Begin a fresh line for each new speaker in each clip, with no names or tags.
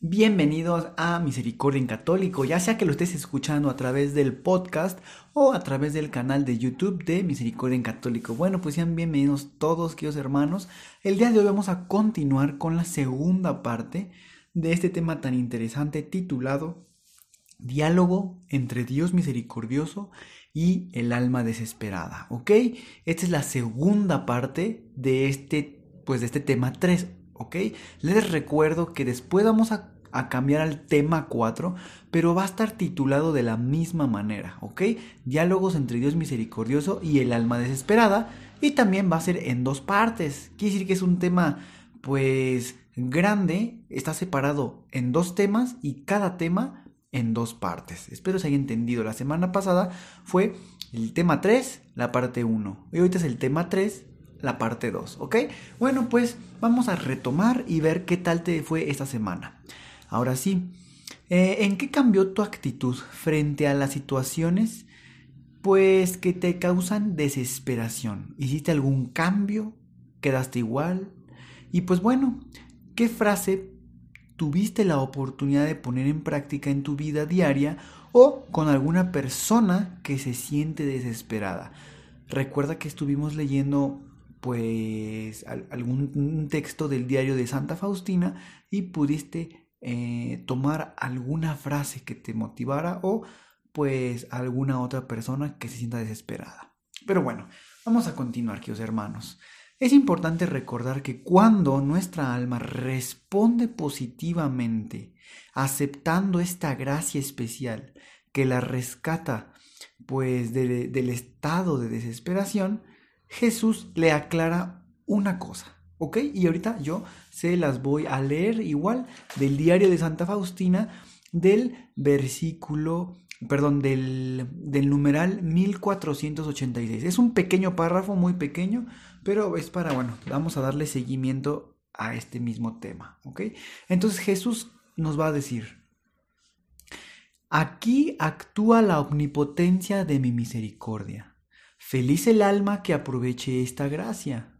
Bienvenidos a Misericordia en Católico, ya sea que lo estés escuchando a través del podcast o a través del canal de YouTube de Misericordia en Católico. Bueno, pues sean bienvenidos todos, queridos hermanos. El día de hoy vamos a continuar con la segunda parte de este tema tan interesante titulado Diálogo entre Dios misericordioso y el alma desesperada, ¿ok? Esta es la segunda parte de este, pues de este tema 3, ¿ok? Les recuerdo que después vamos a cambiar al tema 4, pero va a estar titulado de la misma manera, ¿ok? Diálogos entre Dios misericordioso y el alma desesperada, y también va a ser en dos partes. Quiere decir que es un tema, pues, grande, está separado en dos temas y cada tema en dos partes. Espero se haya entendido. La semana pasada fue el tema 3, la parte 1, y ahorita es el tema 3, la parte 2, ¿ok? Bueno, pues vamos a retomar y ver qué tal te fue esta semana. Ahora sí, eh, ¿en qué cambió tu actitud frente a las situaciones pues que te causan desesperación? ¿Hiciste algún cambio? ¿Quedaste igual? Y pues bueno, ¿qué frase tuviste la oportunidad de poner en práctica en tu vida diaria o con alguna persona que se siente desesperada? Recuerda que estuvimos leyendo pues algún texto del diario de Santa Faustina y pudiste eh, tomar alguna frase que te motivara o pues alguna otra persona que se sienta desesperada. Pero bueno, vamos a continuar, queridos hermanos. Es importante recordar que cuando nuestra alma responde positivamente, aceptando esta gracia especial que la rescata pues del estado de desesperación, Jesús le aclara una cosa. ¿Ok? Y ahorita yo se las voy a leer igual del diario de Santa Faustina del versículo, perdón, del, del numeral 1486. Es un pequeño párrafo, muy pequeño, pero es para, bueno, vamos a darle seguimiento a este mismo tema. ¿Ok? Entonces Jesús nos va a decir, aquí actúa la omnipotencia de mi misericordia. Feliz el alma que aproveche esta gracia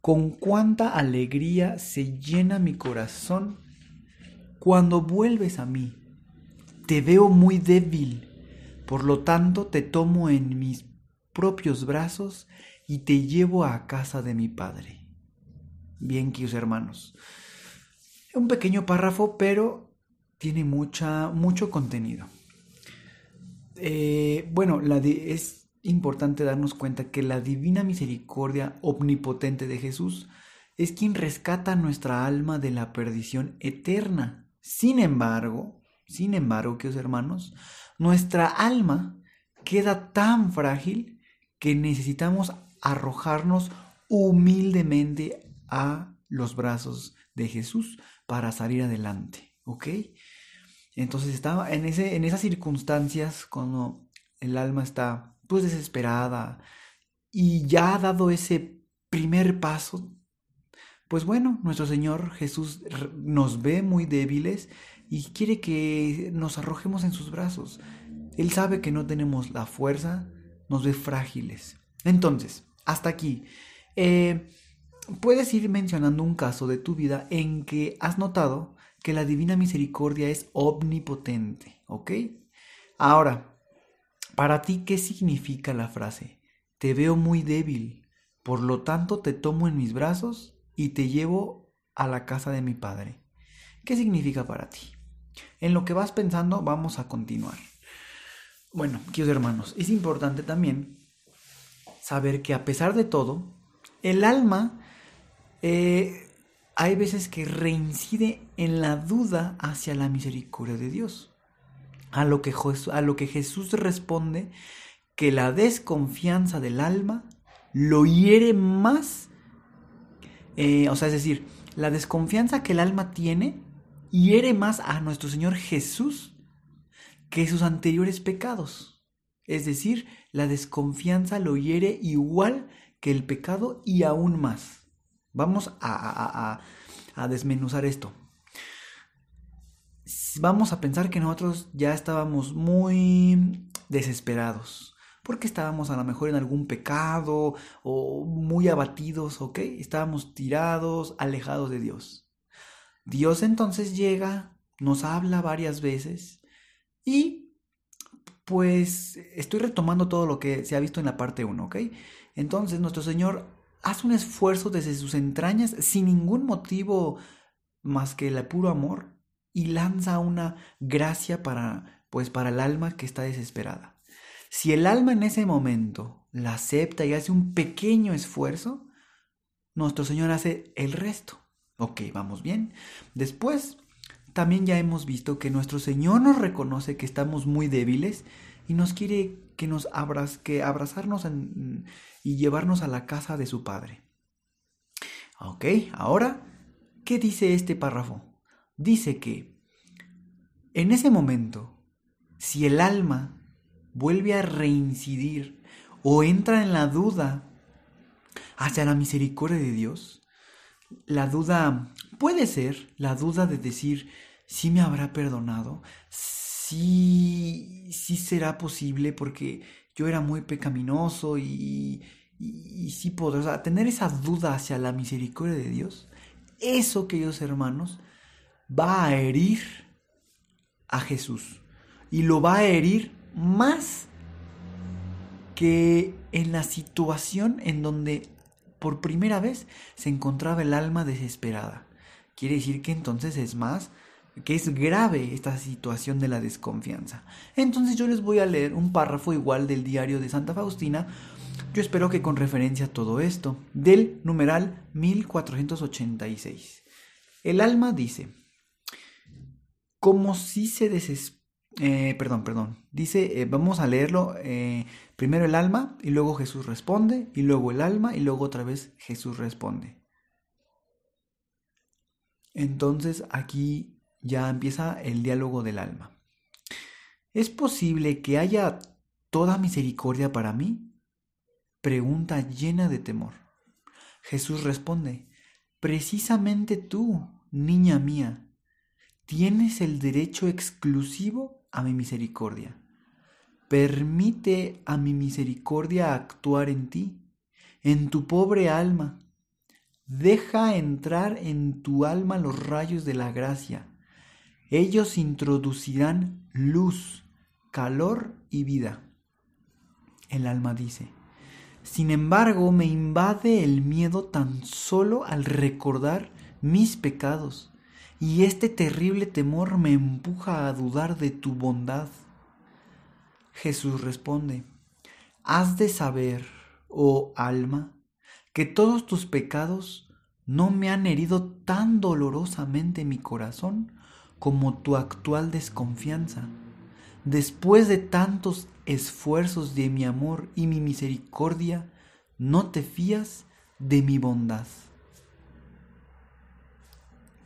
con cuánta alegría se llena mi corazón cuando vuelves a mí. Te veo muy débil, por lo tanto te tomo en mis propios brazos y te llevo a casa de mi Padre. Bien, queridos hermanos. Un pequeño párrafo, pero tiene mucha, mucho contenido. Eh, bueno, la es importante darnos cuenta que la divina misericordia omnipotente de Jesús es quien rescata nuestra alma de la perdición eterna. Sin embargo, sin embargo, queridos hermanos, nuestra alma queda tan frágil que necesitamos arrojarnos humildemente a los brazos de Jesús para salir adelante, ¿ok? Entonces estaba en, ese, en esas circunstancias cuando el alma está pues desesperada y ya ha dado ese primer paso, pues bueno, nuestro Señor Jesús nos ve muy débiles y quiere que nos arrojemos en sus brazos. Él sabe que no tenemos la fuerza, nos ve frágiles. Entonces, hasta aquí. Eh, puedes ir mencionando un caso de tu vida en que has notado que la divina misericordia es omnipotente, ¿ok? Ahora, para ti, ¿qué significa la frase? Te veo muy débil, por lo tanto te tomo en mis brazos y te llevo a la casa de mi padre. ¿Qué significa para ti? En lo que vas pensando, vamos a continuar. Bueno, queridos hermanos, es importante también saber que a pesar de todo, el alma eh, hay veces que reincide en la duda hacia la misericordia de Dios. A lo que, a lo que Jesús responde que la desconfianza del alma lo hiere más, eh, o sea, es decir, la desconfianza que el alma tiene hiere más a nuestro Señor Jesús que sus anteriores pecados. Es decir, la desconfianza lo hiere igual que el pecado y aún más. Vamos a, a desmenuzar esto. Vamos a pensar que nosotros ya estábamos muy desesperados porque estábamos a lo mejor en algún pecado o muy abatidos, ¿ok? Estábamos tirados, alejados de Dios. Dios entonces llega, nos habla varias veces y pues estoy retomando todo lo que se ha visto en la parte 1, ¿ok? Entonces nuestro Señor hace un esfuerzo desde sus entrañas sin ningún motivo más que el puro amor y lanza una gracia para pues para el alma que está desesperada. Si el alma en ese momento la acepta y hace un pequeño esfuerzo, nuestro Señor hace el resto. Ok, vamos bien. Después, también ya hemos visto que nuestro Señor nos reconoce que estamos muy débiles y nos quiere que nos abras, que abrazarnos y llevarnos a la casa de su Padre. Ok, ahora, ¿qué dice este párrafo? Dice que en ese momento, si el alma vuelve a reincidir o entra en la duda hacia la misericordia de Dios, la duda puede ser la duda de decir, si me habrá perdonado, si, si será posible porque yo era muy pecaminoso y, y, si podrá, tener esa duda hacia la misericordia de Dios, eso, queridos hermanos, va a herir a Jesús y lo va a herir más que en la situación en donde por primera vez se encontraba el alma desesperada. Quiere decir que entonces es más, que es grave esta situación de la desconfianza. Entonces yo les voy a leer un párrafo igual del diario de Santa Faustina, yo espero que con referencia a todo esto, del numeral 1486. El alma dice, como si se desespera eh, perdón, perdón. Dice, eh, vamos a leerlo. Eh, primero el alma y luego Jesús responde y luego el alma y luego otra vez Jesús responde. Entonces aquí ya empieza el diálogo del alma. ¿Es posible que haya toda misericordia para mí? Pregunta llena de temor. Jesús responde, precisamente tú, niña mía, tienes el derecho exclusivo a mi misericordia. Permite a mi misericordia actuar en ti, en tu pobre alma. Deja entrar en tu alma los rayos de la gracia. Ellos introducirán luz, calor y vida. El alma dice, sin embargo me invade el miedo tan solo al recordar mis pecados y este terrible temor me empuja a dudar de tu bondad. Jesús responde, Has de saber, oh alma, que todos tus pecados no me han herido tan dolorosamente mi corazón como tu actual desconfianza. Después de tantos esfuerzos de mi amor y mi misericordia, no te fías de mi bondad.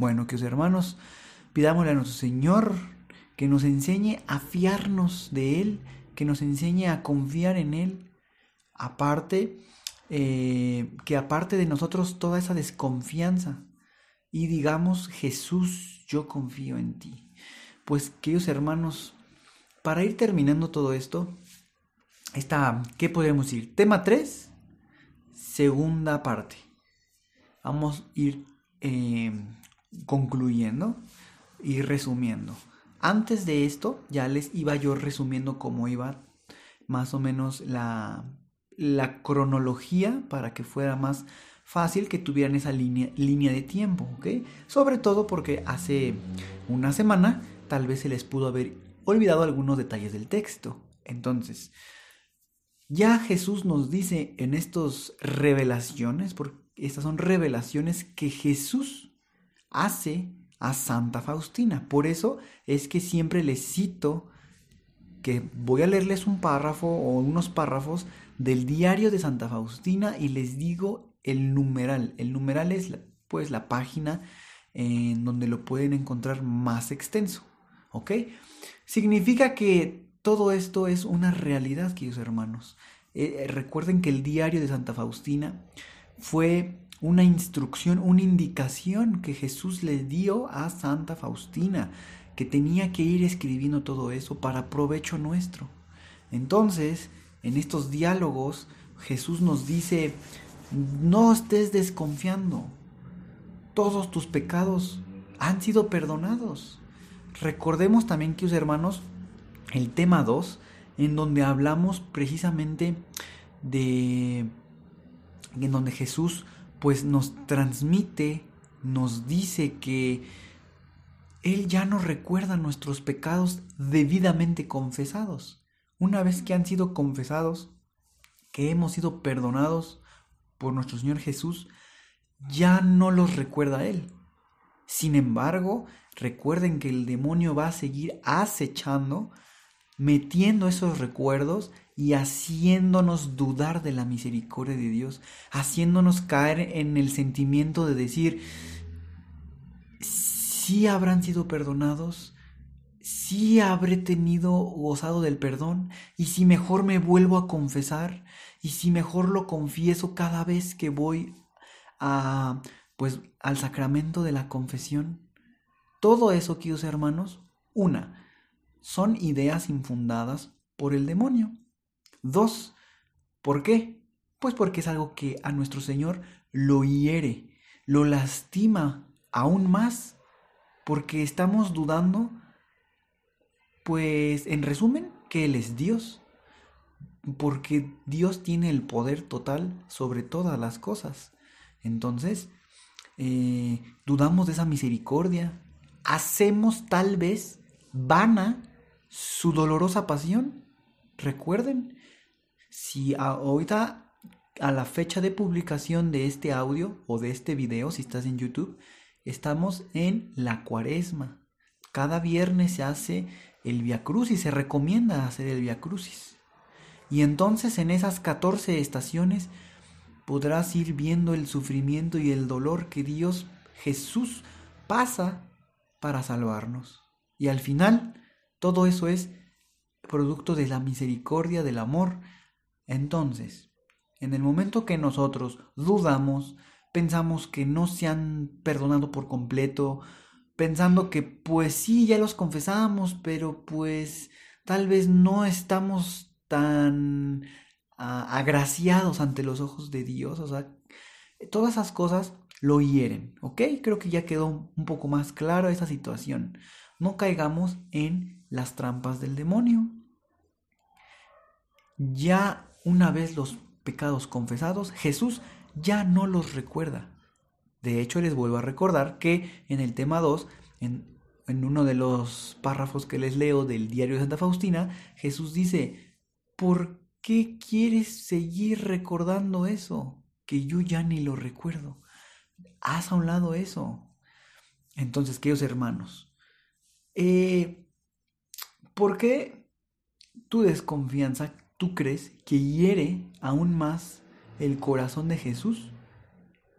Bueno, que hermanos, pidámosle a nuestro Señor que nos enseñe a fiarnos de Él, que nos enseñe a confiar en Él. Aparte, eh, que aparte de nosotros toda esa desconfianza y digamos, Jesús, yo confío en ti. Pues, queridos hermanos, para ir terminando todo esto, está, ¿qué podemos decir? Tema 3, segunda parte. Vamos a ir eh, concluyendo y resumiendo. Antes de esto ya les iba yo resumiendo cómo iba más o menos la, la cronología para que fuera más fácil que tuvieran esa línea, línea de tiempo, ¿ok? Sobre todo porque hace una semana tal vez se les pudo haber olvidado algunos detalles del texto. Entonces, ya Jesús nos dice en estas revelaciones, porque estas son revelaciones que Jesús hace a Santa Faustina. Por eso es que siempre les cito que voy a leerles un párrafo o unos párrafos del diario de Santa Faustina y les digo el numeral. El numeral es pues la página en donde lo pueden encontrar más extenso. ¿Ok? Significa que todo esto es una realidad, queridos hermanos. Eh, recuerden que el diario de Santa Faustina fue una instrucción, una indicación que Jesús le dio a Santa Faustina, que tenía que ir escribiendo todo eso para provecho nuestro. Entonces, en estos diálogos, Jesús nos dice, no estés desconfiando, todos tus pecados han sido perdonados. Recordemos también, que hermanos, el tema 2, en donde hablamos precisamente de en donde Jesús pues nos transmite, nos dice que Él ya nos recuerda nuestros pecados debidamente confesados. Una vez que han sido confesados, que hemos sido perdonados por nuestro Señor Jesús, ya no los recuerda Él. Sin embargo, recuerden que el demonio va a seguir acechando, metiendo esos recuerdos y haciéndonos dudar de la misericordia de Dios, haciéndonos caer en el sentimiento de decir, si habrán sido perdonados, si habré tenido gozado del perdón, y si mejor me vuelvo a confesar, y si mejor lo confieso cada vez que voy a pues al sacramento de la confesión. Todo eso, queridos hermanos, una, son ideas infundadas por el demonio. Dos, ¿por qué? Pues porque es algo que a nuestro Señor lo hiere, lo lastima aún más, porque estamos dudando, pues en resumen, que Él es Dios, porque Dios tiene el poder total sobre todas las cosas. Entonces, eh, dudamos de esa misericordia, hacemos tal vez vana su dolorosa pasión. Recuerden, si ahorita a la fecha de publicación de este audio o de este video, si estás en YouTube, estamos en la cuaresma. Cada viernes se hace el Via Crucis, se recomienda hacer el Via Crucis. Y entonces en esas 14 estaciones podrás ir viendo el sufrimiento y el dolor que Dios Jesús pasa para salvarnos. Y al final, todo eso es producto de la misericordia, del amor entonces, en el momento que nosotros dudamos, pensamos que no se han perdonado por completo, pensando que pues sí, ya los confesamos, pero pues tal vez no estamos tan ah, agraciados ante los ojos de Dios, o sea, todas esas cosas lo hieren, ¿ok? Creo que ya quedó un poco más claro esa situación. No caigamos en las trampas del demonio. Ya una vez los pecados confesados, Jesús ya no los recuerda. De hecho, les vuelvo a recordar que en el tema 2, en, uno de los párrafos que les leo del diario de Santa Faustina, Jesús dice, ¿por qué quieres seguir recordando eso? Que yo ya ni lo recuerdo. Haz a un lado eso. Entonces, queridos hermanos, eh, ¿por qué tu desconfianza ¿tú crees que hiere aún más el corazón de Jesús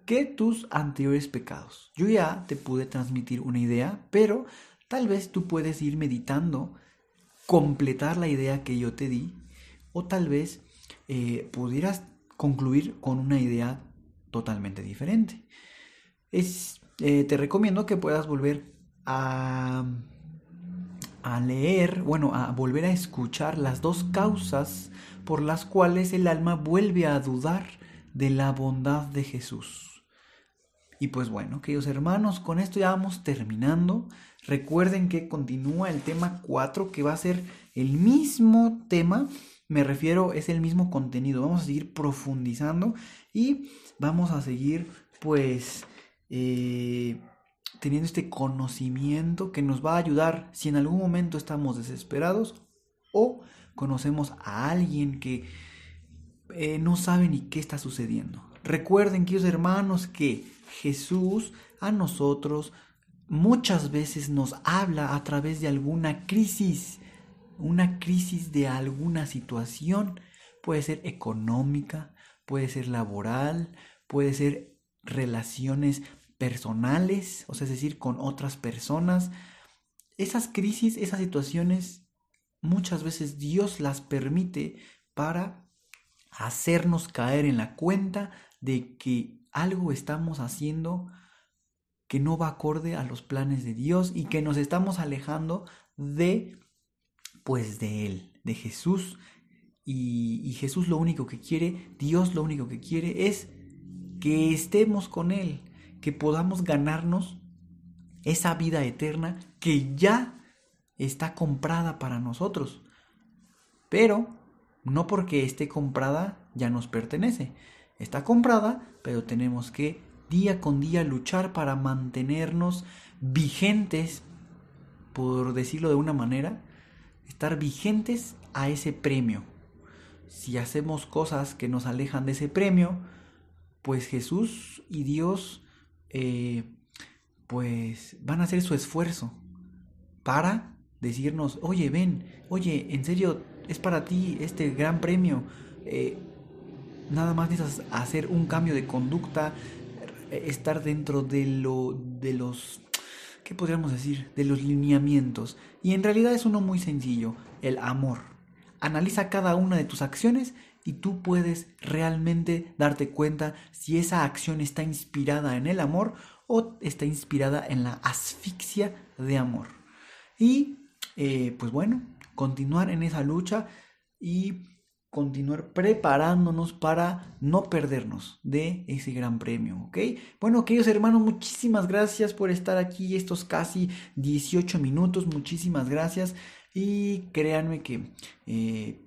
que tus anteriores pecados? Yo ya te pude transmitir una idea, pero tal vez tú puedes ir meditando, completar la idea que yo te di, o tal vez eh, pudieras concluir con una idea totalmente diferente. Eh, te recomiendo que puedas volver a a leer, bueno, a volver a escuchar las dos causas por las cuales el alma vuelve a dudar de la bondad de Jesús. Y pues bueno, queridos hermanos, con esto ya vamos terminando. Recuerden que continúa el tema 4, que va a ser el mismo tema, me refiero, es el mismo contenido. Vamos a seguir profundizando y vamos a seguir, pues, eh, teniendo este conocimiento que nos va a ayudar si en algún momento estamos desesperados o conocemos a alguien que eh, no sabe ni qué está sucediendo. Recuerden, queridos hermanos, que Jesús a nosotros muchas veces nos habla a través de alguna crisis, una crisis de alguna situación, puede ser económica, puede ser laboral, puede ser relaciones personales, o sea, es decir, con otras personas. Esas crisis, esas situaciones, muchas veces Dios las permite para hacernos caer en la cuenta de que algo estamos haciendo que no va acorde a los planes de Dios y que nos estamos alejando de pues de Él, de Jesús. Y, y, Jesús lo único que quiere, Dios lo único que quiere es que estemos con Él, que podamos ganarnos esa vida eterna que ya está comprada para nosotros. Pero no porque esté comprada ya nos pertenece. Está comprada, pero tenemos que día con día luchar para mantenernos vigentes, por decirlo de una manera, estar vigentes a ese premio. Si hacemos cosas que nos alejan de ese premio, pues Jesús y Dios eh, pues van a hacer su esfuerzo para decirnos, oye, ven, oye, en serio, es para ti este gran premio. Eh, nada más necesitas hacer un cambio de conducta, estar dentro de, lo, de los, ¿qué podríamos decir? De los lineamientos. Y en realidad es uno muy sencillo, el amor. Analiza cada una de tus acciones y tú puedes realmente darte cuenta si esa acción está inspirada en el amor o está inspirada en la asfixia de amor. Y eh, pues bueno, continuar en esa lucha y continuar preparándonos para no perdernos de ese gran premio, ¿ok? Bueno, queridos hermanos, muchísimas gracias por estar aquí estos casi 18 minutos, muchísimas gracias y créanme que eh,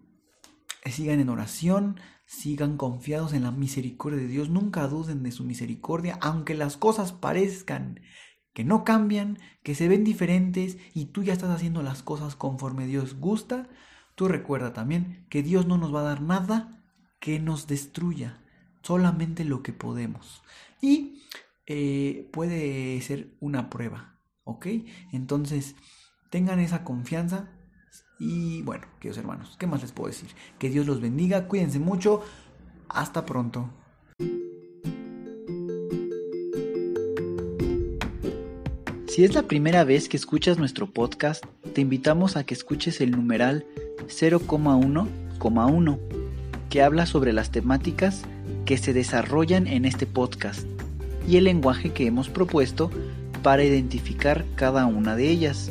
sigan en oración, sigan confiados en la misericordia de Dios, nunca duden de su misericordia, aunque las cosas parezcan que no cambian, que se ven diferentes y tú ya estás haciendo las cosas conforme Dios gusta, Tú recuerda también que Dios no nos va a dar nada que nos destruya, solamente lo que podemos. Y eh, puede ser una prueba, ¿ok? Entonces, tengan esa confianza. Y bueno, queridos hermanos, ¿qué más les puedo decir? Que Dios los bendiga, cuídense mucho, hasta pronto. Si es la primera vez que escuchas nuestro podcast, te invitamos a que escuches el numeral 0,1,1, que habla sobre las temáticas que se desarrollan en este podcast y el lenguaje que hemos propuesto para identificar cada una de ellas,